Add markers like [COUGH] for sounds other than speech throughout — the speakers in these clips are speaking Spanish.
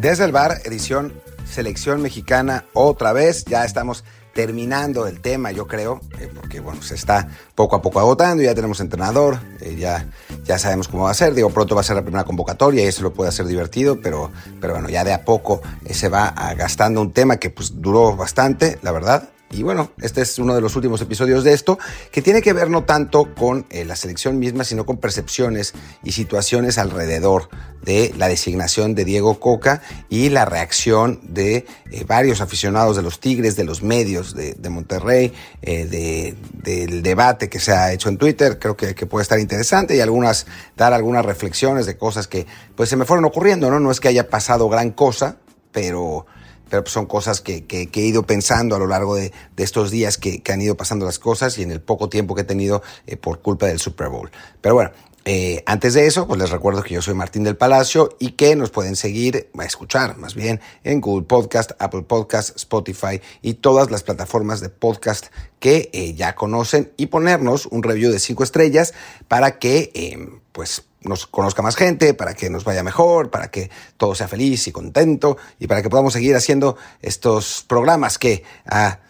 Desde el bar, edición Selección Mexicana, otra vez. Ya estamos terminando el tema, yo creo, eh, porque bueno, se está poco a poco agotando, ya tenemos entrenador, eh, ya, ya sabemos cómo va a ser, digo, pronto va a ser la primera convocatoria y eso lo puede hacer divertido, pero, pero bueno, ya de a poco eh, se va gastando un tema que pues duró bastante, la verdad, y bueno, este es uno de los últimos episodios de esto, que tiene que ver no tanto con eh, la selección misma, sino con percepciones y situaciones alrededor de la designación de Diego Coca y la reacción de eh, varios aficionados de los Tigres, de los medios de, Monterrey, eh, del debate que se ha hecho en Twitter. Creo que, que, puede estar interesante y algunas, dar algunas reflexiones de cosas que pues se me fueron ocurriendo, ¿no? No es que haya pasado gran cosa, pero pero pues son cosas que, he ido pensando a lo largo de, estos días que, han ido pasando las cosas y en el poco tiempo que he tenido eh, por culpa del Super Bowl. Pero bueno, eh, antes de eso, pues les recuerdo que yo soy Martín del Palacio y que nos pueden seguir, a escuchar más bien, en Google Podcast, Apple Podcast, Spotify y todas las plataformas de podcast que eh, ya conocen y ponernos un review de cinco estrellas para que, pues, nos conozca más gente, para que nos vaya mejor, para que todo sea feliz y contento y para que podamos seguir haciendo estos programas que a,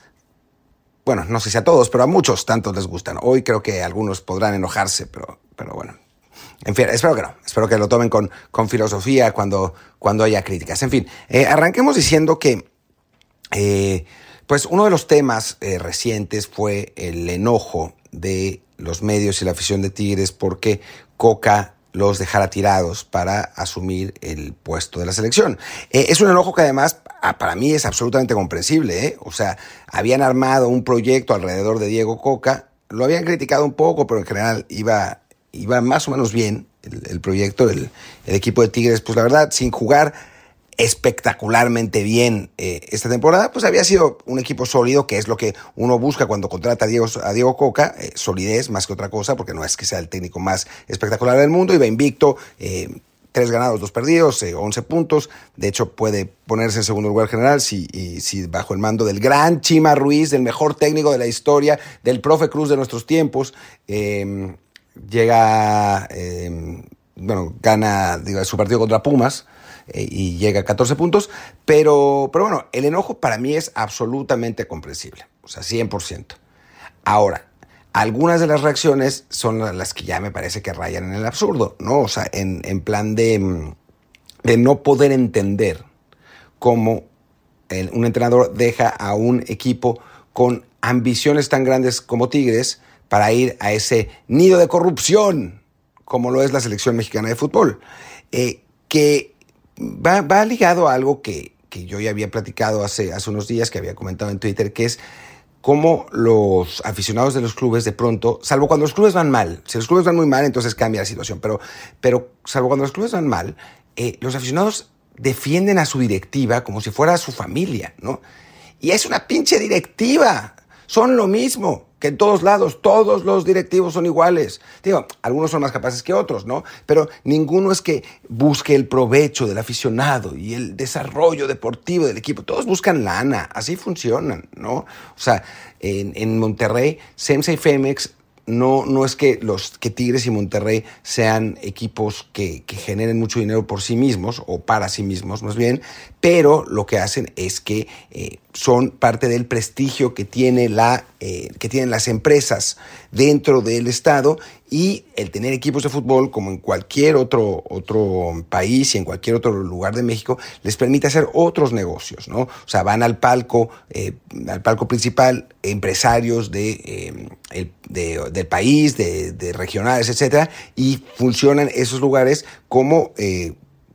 bueno, no sé si a todos, pero a muchos tantos les gustan. Hoy creo que algunos podrán enojarse, pero, pero bueno. En fin, espero que no. Espero que lo tomen con, con filosofía cuando, cuando haya críticas. En fin, eh, arranquemos diciendo que, eh, pues uno de los temas eh, recientes fue el enojo de los medios y la afición de Tigres porque Coca los dejara tirados para asumir el puesto de la selección. Eh, es un enojo que además ah, para mí es absolutamente comprensible. ¿eh? O sea, habían armado un proyecto alrededor de Diego Coca, lo habían criticado un poco, pero en general iba, iba más o menos bien el, proyecto, el, el equipo de Tigres, pues la verdad, sin jugar espectacularmente bien eh, esta temporada, pues había sido un equipo sólido, que es lo que uno busca cuando contrata a Diego, a Diego Coca, eh, solidez más que otra cosa, porque no es que sea el técnico más espectacular del mundo, iba invicto, eh, tres ganados, dos perdidos, 11 puntos, de hecho puede ponerse en segundo lugar general si, si bajo el mando del gran Chima Ruiz, del mejor técnico de la historia, del profe Cruz de nuestros tiempos, em, llega, em, bueno, gana su partido contra Pumas, eh, y llega a 14 puntos, pero, pero bueno, el enojo para mí es absolutamente comprensible, o sea, 100%. Ahora, algunas de las reacciones son las que ya me parece que rayan en el absurdo, ¿no? O sea, en, en plan de, de no poder entender cómo un entrenador deja a un equipo con ambiciones tan grandes como Tigres para ir a ese nido de corrupción como lo es la selección mexicana de fútbol. Eh, que va, ligado a algo que, yo ya había platicado hace, hace unos días, que había comentado en Twitter, que es cómo los aficionados de los clubes de pronto, salvo cuando los clubes van mal, si los clubes van muy mal, entonces cambia la situación, pero, pero salvo cuando los clubes van mal, eh, los aficionados defienden a su directiva como si fuera su familia, ¿no? Y es una pinche directiva, son lo mismo que en todos lados, todos los directivos son iguales. Digo, algunos son más capaces que otros, ¿no? Pero ninguno es que busque el provecho del aficionado y el desarrollo deportivo del equipo. Todos buscan lana, así funcionan, ¿no? O sea, en, en Monterrey, Semsa y Femex no, no es que los que Tigres y Monterrey sean equipos que, generen mucho dinero por sí mismos o para sí mismos más bien, pero lo que hacen es que eh, son parte del prestigio que, tiene la, eh, que tienen las empresas dentro del Estado y el tener equipos de fútbol como en cualquier otro, otro país y en cualquier otro lugar de México les permite hacer otros negocios, ¿no? O sea, van al palco, eh, al palco principal empresarios de, el, del país, de, de, regionales, etcétera, y funcionan esos lugares como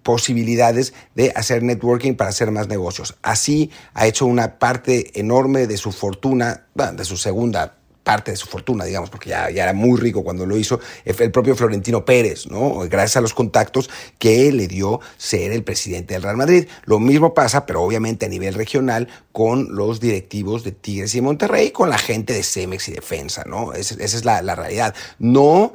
posibilidades de hacer networking para hacer más negocios. Así ha hecho una parte enorme de su fortuna, de su segunda parte de su fortuna, digamos, porque ya, era muy rico cuando lo hizo el propio Florentino Pérez, ¿no? Gracias a los contactos que le dio ser el presidente del Real Madrid. Lo mismo pasa, pero obviamente a nivel regional, con los directivos de Tigres y Monterrey, con la gente de Cemex y Defensa, ¿no? esa es la, la realidad. No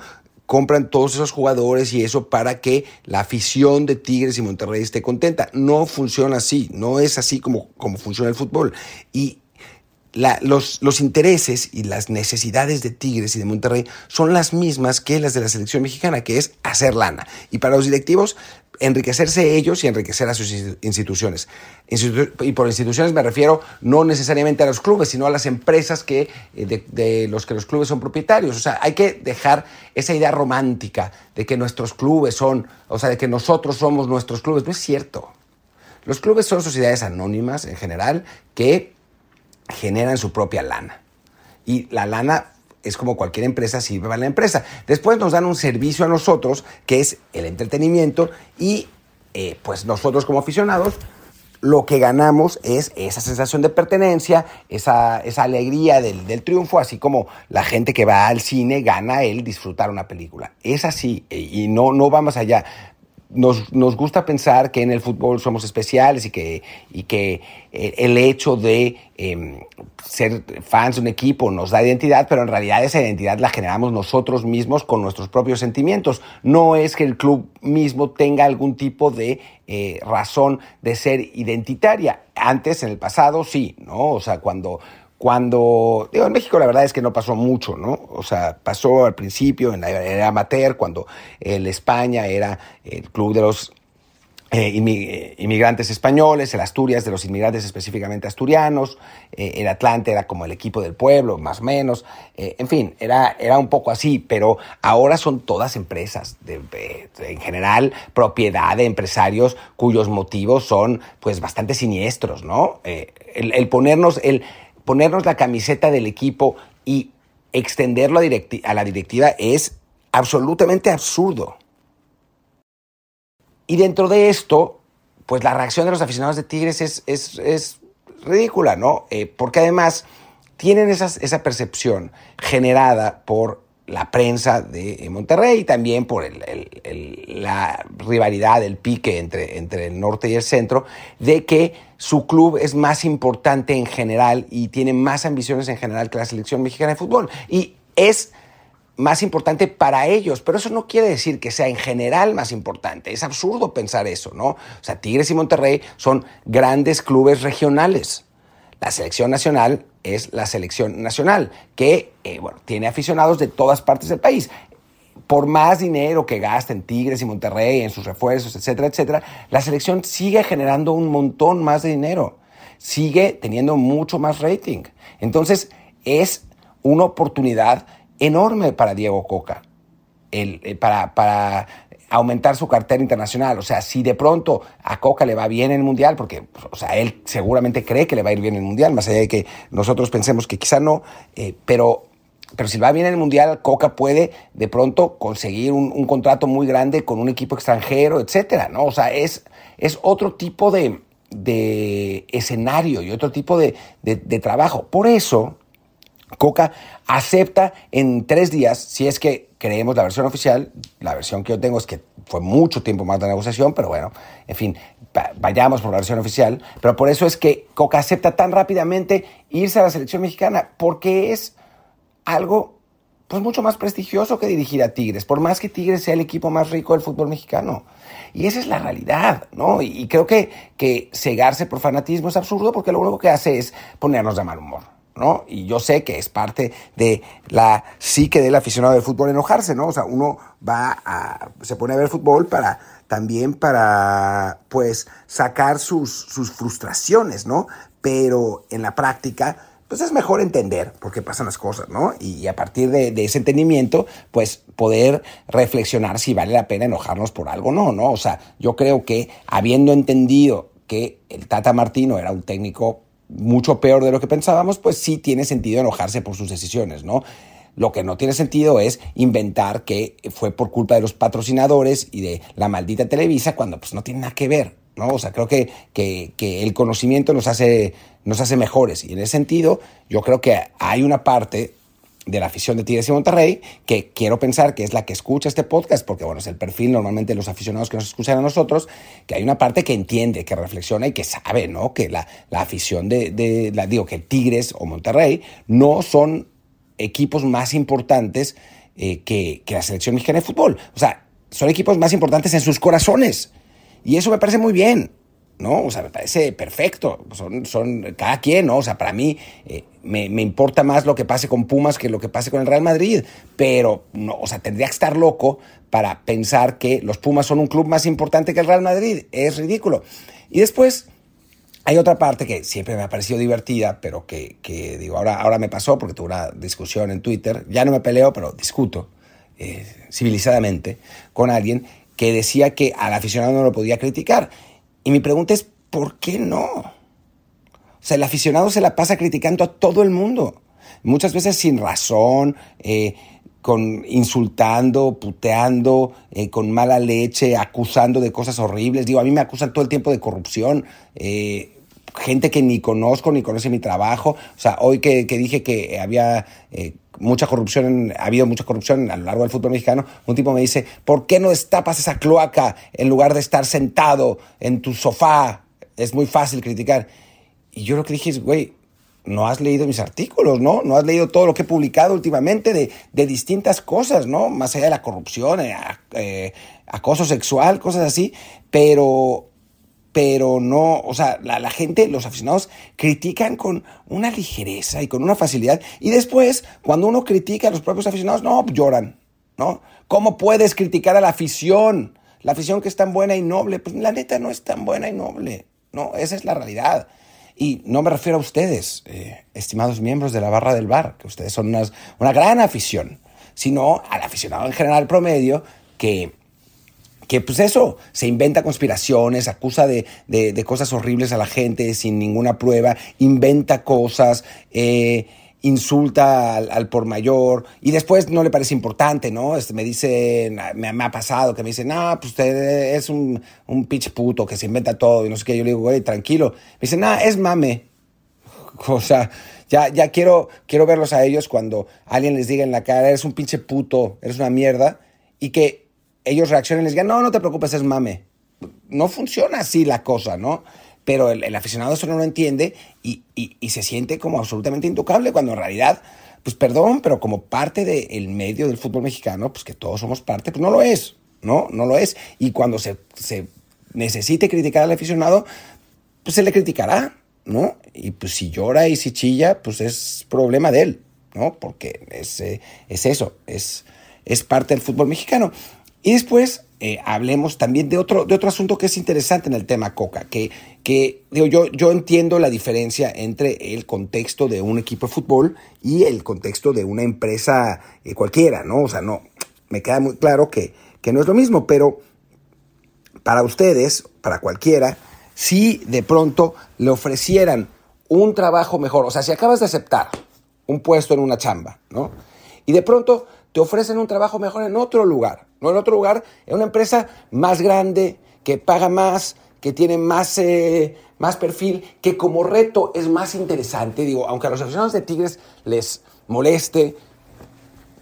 compran todos esos jugadores y eso para que la afición de Tigres y Monterrey esté contenta. No funciona así, no es así como, como funciona el fútbol. Y los, los, intereses y las necesidades de Tigres y de Monterrey son las mismas que las de la selección mexicana, que es hacer lana. Y para los directivos, enriquecerse ellos y enriquecer a sus instituciones. y por instituciones me refiero no necesariamente a los clubes, sino a las empresas que, eh, de, de, los que los clubes son propietarios. O sea, hay que dejar esa idea romántica de que nuestros clubes son, o sea, de que nosotros somos nuestros clubes. No es cierto. Los clubes son sociedades anónimas en general que generan su propia lana. Y la lana es como cualquier empresa sirve para la empresa. Después nos dan un servicio a nosotros, que es el entretenimiento, y eh, pues nosotros como aficionados lo que ganamos es esa sensación de pertenencia, esa, esa alegría del, del, triunfo, así como la gente que va al cine gana el disfrutar una película. Es así, y no, no va más allá nos, nos, gusta pensar que en el fútbol somos especiales y que, y que eh, el hecho de em, ser fans de un equipo nos da identidad, pero en realidad esa identidad la generamos nosotros mismos con nuestros propios sentimientos. No es que el club mismo tenga algún tipo de eh, razón de ser identitaria. Antes, en el pasado, sí, ¿no? O sea, cuando cuando, digo, en México la verdad es que no pasó mucho, ¿no? O sea, pasó al principio en la era amateur, cuando el España era el club de los eh, inmigrantes españoles, el Asturias de los inmigrantes específicamente asturianos, eh, el Atlante era como el equipo del pueblo, más o menos, eh, en fin, era, era un poco así, pero ahora son todas empresas, en general propiedad de empresarios cuyos motivos son pues bastante siniestros, ¿no? el, el ponernos, el ponernos la camiseta del equipo y extenderlo a, la directiva es absolutamente absurdo. Y dentro de esto, pues la reacción de los aficionados de Tigres es, es, ridícula, ¿no? Eh, porque además tienen esa percepción generada por la prensa de Monterrey y también por la rivalidad, el pique entre, entre el norte y el centro, de que su club es más importante en general y tiene más ambiciones en general que la selección mexicana de fútbol. Y es más importante para ellos, pero eso no quiere decir que sea en general más importante. Es absurdo pensar eso, ¿no? O sea, Tigres y Monterrey son grandes clubes regionales. La selección nacional es la selección nacional, que eh, tiene aficionados de todas partes del país. Por más dinero que gasten Tigres y Monterrey en sus refuerzos, etcétera, etcétera, la selección sigue generando un montón más de dinero, sigue teniendo mucho más rating. Entonces, es una oportunidad enorme para Diego Coca, el, eh, para, para aumentar su cartera internacional. O sea, si de pronto a Coca le va bien en el Mundial, porque o sea, él seguramente cree que le va a ir bien en el Mundial, más allá de que nosotros pensemos que quizá no, eh, pero, pero si va bien en el Mundial, Coca puede de pronto conseguir un, contrato muy grande con un equipo extranjero, etcétera, ¿no? O sea, es, es otro tipo de, de escenario y otro tipo de, de trabajo. Por eso, Coca acepta en tres días, si es que creemos la versión oficial, la versión que yo tengo es que fue mucho tiempo más de negociación, pero bueno, en fin, vayamos por la versión oficial, pero por eso es que Coca acepta tan rápidamente irse a la selección mexicana, porque es algo pues mucho más prestigioso que dirigir a Tigres, por más que Tigres sea el equipo más rico del fútbol mexicano. Y esa es la realidad, ¿no? Y, creo que, que cegarse por fanatismo es absurdo porque lo único que hace es ponernos de mal humor. Y yo sé que es parte de la psique del aficionado del fútbol enojarse, ¿no? O sea, uno va a, se pone a ver fútbol para, también para, pues, sacar sus, sus frustraciones, ¿no? Pero en la práctica, pues es mejor entender por qué pasan las cosas, ¿no? Y, a partir de, de, ese entendimiento, pues poder reflexionar si vale la pena enojarnos por algo o no, ¿no? O sea, yo creo que habiendo entendido que el Tata Martino era un técnico mucho peor de lo que pensábamos, pues sí tiene sentido enojarse por sus decisiones, ¿no? Lo que no tiene sentido es inventar que fue por culpa de los patrocinadores y de la maldita Televisa cuando pues no tiene nada que ver. ¿no? O sea, creo que, que, que, el conocimiento nos hace, nos hace mejores. Y en ese sentido, yo creo que hay una parte de la afición de Tigres y Monterrey, que quiero pensar que es la que escucha este podcast, porque bueno, es el perfil normalmente de los aficionados que nos escuchan a nosotros, que hay una parte que entiende, que reflexiona y que sabe, ¿no? Que la, la afición de, de, la, digo, que Tigres o Monterrey no son equipos más importantes eh, que, que la selección mexicana de fútbol. O sea, son equipos más importantes en sus corazones. Y eso me parece muy bien. ¿No? O sea, me parece perfecto. Son, son cada quien, ¿no? O sea, para mí eh, me, me, importa más lo que pase con Pumas que lo que pase con el Real Madrid. Pero, no, o sea, tendría que estar loco para pensar que los Pumas son un club más importante que el Real Madrid. Es ridículo. Y después hay otra parte que siempre me ha parecido divertida, pero que, que digo, ahora, ahora me pasó porque tuve una discusión en Twitter. Ya no me peleo, pero discuto eh, civilizadamente con alguien que decía que al aficionado no lo podía criticar. Y mi pregunta es, ¿por qué no? O sea, el aficionado se la pasa criticando a todo el mundo. Muchas veces sin razón, eh, con insultando, puteando, eh, con mala leche, acusando de cosas horribles. Digo, a mí me acusan todo el tiempo de corrupción. Eh, gente que ni conozco, ni conoce mi trabajo. O sea, hoy que, que dije que había eh, mucha corrupción, ha habido mucha corrupción a lo largo del fútbol mexicano, un tipo me dice, ¿por qué no destapas esa cloaca en lugar de estar sentado en tu sofá? Es muy fácil criticar. Y yo lo que dije es, güey, no has leído mis artículos, ¿no? No has leído todo lo que he publicado últimamente de, de distintas cosas, ¿no? Más allá de la corrupción, eh, eh, acoso sexual, cosas así, pero pero no, o sea, la, gente, los aficionados, critican con una ligereza y con una facilidad. Y después, cuando uno critica a los propios aficionados, no, lloran, ¿no? ¿Cómo puedes criticar a la afición? La afición que es tan buena y noble, pues la neta no es tan buena y noble, ¿no? Esa es la realidad. Y no me refiero a ustedes, eh, estimados miembros de la barra del bar, que ustedes son unas, una gran afición, sino al aficionado en general promedio que que pues eso, se inventa conspiraciones, acusa de, de, cosas horribles a la gente sin ninguna prueba, inventa cosas, eh, insulta al, por mayor y después no le parece importante, ¿no? Este, me dice, me, ha pasado que me dice, no, pues usted es un, un pitch puto que se inventa todo y no sé qué. Yo le digo, güey, tranquilo. Me dice, no, es mame. [LAUGHS] O sea, ya, ya quiero, quiero verlos a ellos cuando alguien les diga en la cara, eres un pinche puto, eres una mierda y que ellos reaccionen y les digan, no, no te preocupes, es mame. No funciona así la cosa, ¿no? Pero el, el aficionado eso no lo entiende y, y, y, se siente como absolutamente intocable cuando en realidad, pues perdón, pero como parte del de medio del fútbol mexicano, pues que todos somos parte, pues no lo es, ¿no? No lo es. Y cuando se, se necesite criticar al aficionado, pues se le criticará, ¿no? Y pues si llora y si chilla, pues es problema de él, ¿no? Porque es, eh, es eso, es, es parte del fútbol mexicano. Y después eh, hablemos también de otro, de otro asunto que es interesante en el tema Coca, que, que digo, yo, yo entiendo la diferencia entre el contexto de un equipo de fútbol y el contexto de una empresa eh, cualquiera, ¿no? O sea, no, me queda muy claro que, que no es lo mismo, pero para ustedes, para cualquiera, si de pronto le ofrecieran un trabajo mejor, o sea, si acabas de aceptar un puesto en una chamba, ¿no? Y de pronto ofrecen un trabajo mejor en otro lugar, no en otro lugar, en una empresa más grande, que paga más, que tiene más, eh, más perfil, que como reto es más interesante. Digo, aunque a los aficionados de Tigres les moleste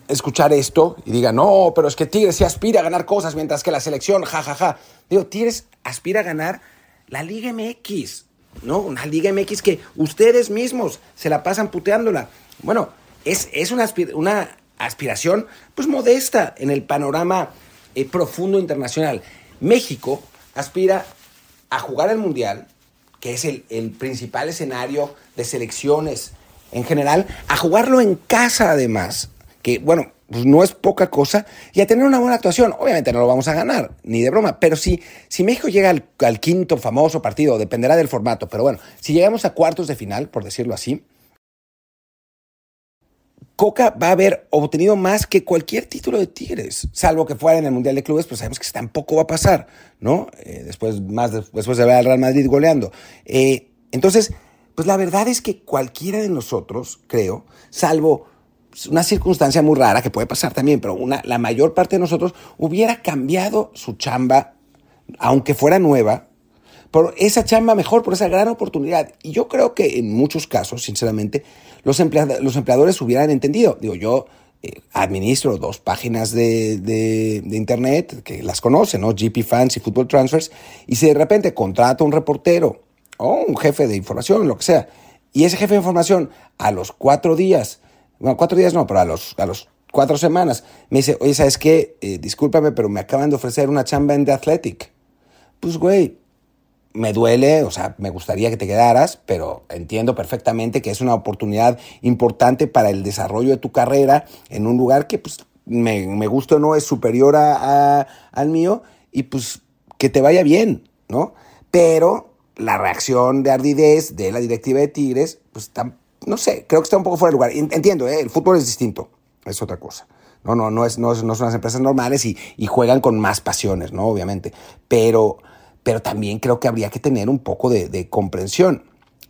escuchar esto y digan, no, pero es que Tigres sí aspira a ganar cosas, mientras que la selección, jajaja. Ja, ja. Digo, Tigres aspira a ganar la Liga MX, ¿no? Una Liga MX que ustedes mismos se la pasan puteándola. Bueno, es, es una, una aspiración pues modesta en el panorama eh, profundo internacional. México aspira a jugar el Mundial, que es el, principal escenario de selecciones en general, a jugarlo en casa además, que bueno, pues no es poca cosa, y a tener una buena actuación. Obviamente no lo vamos a ganar, ni de broma, pero si, si México llega al, al quinto famoso partido, dependerá del formato, pero bueno, si llegamos a cuartos de final, por decirlo así, Coca va a haber obtenido más que cualquier título de Tigres, salvo que fuera en el Mundial de Clubes, pues sabemos que tampoco va a pasar, ¿no? Eh, después, más de, después de ver al Real Madrid goleando. Eh, entonces, pues la verdad es que cualquiera de nosotros, creo, salvo una circunstancia muy rara que puede pasar también, pero una, la mayor parte de nosotros hubiera cambiado su chamba, aunque fuera nueva, por esa chamba mejor, por esa gran oportunidad. Y yo creo que en muchos casos, sinceramente, los, los empleadores hubieran entendido. Digo, yo eh, administro dos páginas de, de, internet que las conocen, ¿no? GP Fans y Football Transfers, y si de repente contrato un reportero o un jefe de información, lo que sea, y ese jefe de información a los cuatro días, bueno, cuatro días no, pero a los, a los cuatro semanas, me dice, oye, ¿sabes qué? Eh, discúlpame, pero me acaban de ofrecer una chamba en The Athletic. Pues, güey, me duele, o sea, me gustaría que te quedaras, pero entiendo perfectamente que es una oportunidad importante para el desarrollo de tu carrera en un lugar que, pues, me, me gusta o no, es superior a, al mío y, pues, que te vaya bien, ¿no? Pero la reacción de ardidez de la directiva de Tigres, pues, no sé, creo que está un poco fuera de lugar. Entiendo, ¿eh? el fútbol es distinto, es otra cosa. No, no, no, es, no, no son las empresas normales y, y juegan con más pasiones, ¿no? Obviamente. Pero pero también creo que habría que tener un poco de, comprensión.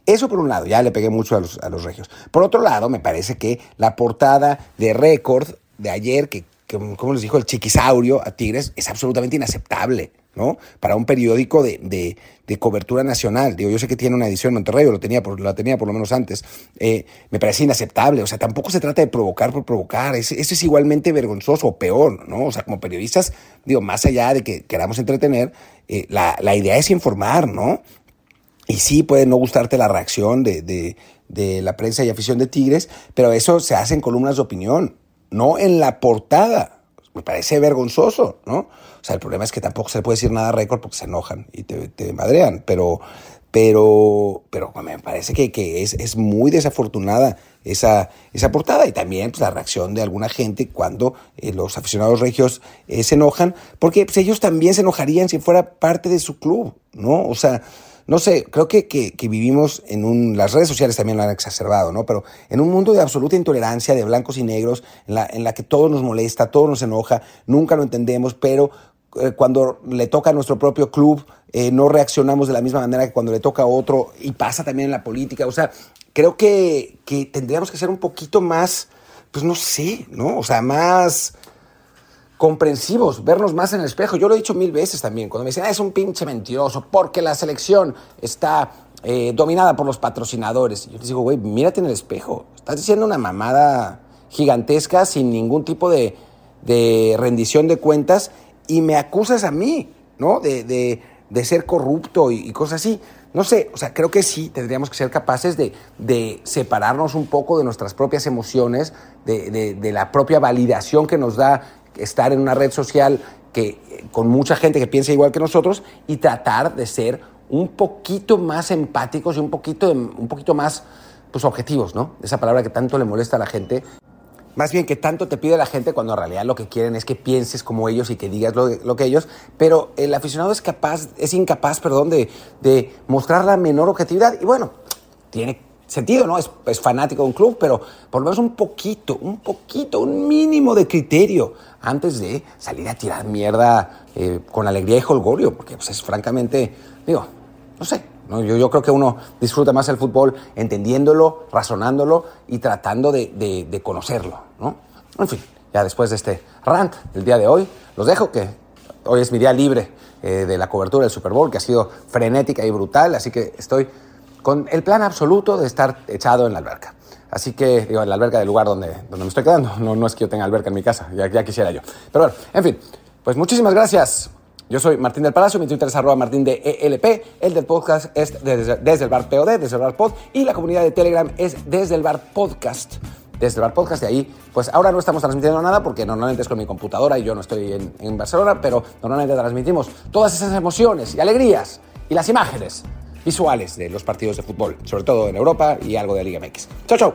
Eso por un lado, ya le pegué mucho a los, a los, regios. Por otro lado, me parece que la portada de récord de ayer, que, como les dijo el chiquisaurio a Tigres, es absolutamente inaceptable. ¿No? Para un periódico de, de, de, cobertura nacional. Digo, yo sé que tiene una edición en Monterrey, o lo tenía por, lo tenía por lo menos antes. Eh, me parece inaceptable. O sea, tampoco se trata de provocar por provocar. Eso es igualmente vergonzoso o peor, ¿no? O sea, como periodistas, digo, más allá de que queramos entretener, eh, la, la, idea es informar, ¿no? Y sí, puede no gustarte la reacción de, de, de la prensa y afición de Tigres, pero eso se hace en columnas de opinión, no en la portada me parece vergonzoso, ¿no? O sea, el problema es que tampoco se le puede decir nada a récord porque se enojan y te, madrean, pero, pero, pero me parece que, que es, es, muy desafortunada esa, esa portada y también pues, la reacción de alguna gente cuando eh, los aficionados regios eh, se enojan, porque pues, ellos también se enojarían si fuera parte de su club, ¿no? O sea, no sé, creo que, que, vivimos en un, las redes sociales también lo han exacerbado, ¿no? Pero en un mundo de absoluta intolerancia, de blancos y negros, en la, en la que todo nos molesta, todo nos enoja, nunca lo entendemos, pero eh, cuando le toca a nuestro propio club, eh, no reaccionamos de la misma manera que cuando le toca a otro, y pasa también en la política, o sea, creo que, que tendríamos que ser un poquito más, pues no sé, ¿no? O sea, más comprensivos, vernos más en el espejo. Yo lo he dicho mil veces también, cuando me dicen, ah, es un pinche mentiroso, porque la selección está eh, dominada por los patrocinadores. Y yo les digo, güey, mírate en el espejo. Estás diciendo una mamada gigantesca sin ningún tipo de, de rendición de cuentas y me acusas a mí, ¿no? De, de, de ser corrupto y, y, cosas así. No sé, o sea, creo que sí tendríamos que ser capaces de, de separarnos un poco de nuestras propias emociones, de, de la propia validación que nos da estar en una red social que, con mucha gente que piensa igual que nosotros y tratar de ser un poquito más empáticos y un poquito, un poquito más pues, objetivos, ¿no? Esa palabra que tanto le molesta a la gente. Más bien que tanto te pide la gente cuando en realidad lo que quieren es que pienses como ellos y que digas lo, lo que ellos, pero el aficionado es capaz, es incapaz, perdón, de, de mostrar la menor objetividad y bueno, tiene sentido, ¿no? Es, es, fanático de un club, pero por lo menos un poquito, un poquito, un mínimo de criterio antes de salir a tirar mierda eh, con alegría y holgorio, porque pues, es francamente, digo, no sé, ¿no? Yo, creo que uno disfruta más el fútbol entendiéndolo, razonándolo y tratando de conocerlo, ¿no? En fin, ya después de este rant del día de hoy, los dejo que hoy es mi día libre eh, de la cobertura del Super Bowl, que ha sido frenética y brutal, así que estoy con el plan absoluto de estar echado en la alberca. Así que, digo, en la alberca del lugar donde, donde me estoy quedando. No, no es que yo tenga alberca en mi casa, ya, ya quisiera yo. Pero bueno, en fin, pues muchísimas gracias. Yo soy Martín del Palacio, mi Twitter es arroba martín de ELP, el del podcast es desde, desde, el bar POD, desde el bar pod, y la comunidad de Telegram es desde el bar podcast. Desde el bar podcast, de ahí, pues ahora no estamos transmitiendo nada porque normalmente es con mi computadora y yo no estoy en, en Barcelona, pero normalmente transmitimos todas esas emociones y alegrías y las imágenes visuales de los partidos de fútbol, sobre todo en Europa y algo de Liga MX. Chao, chao.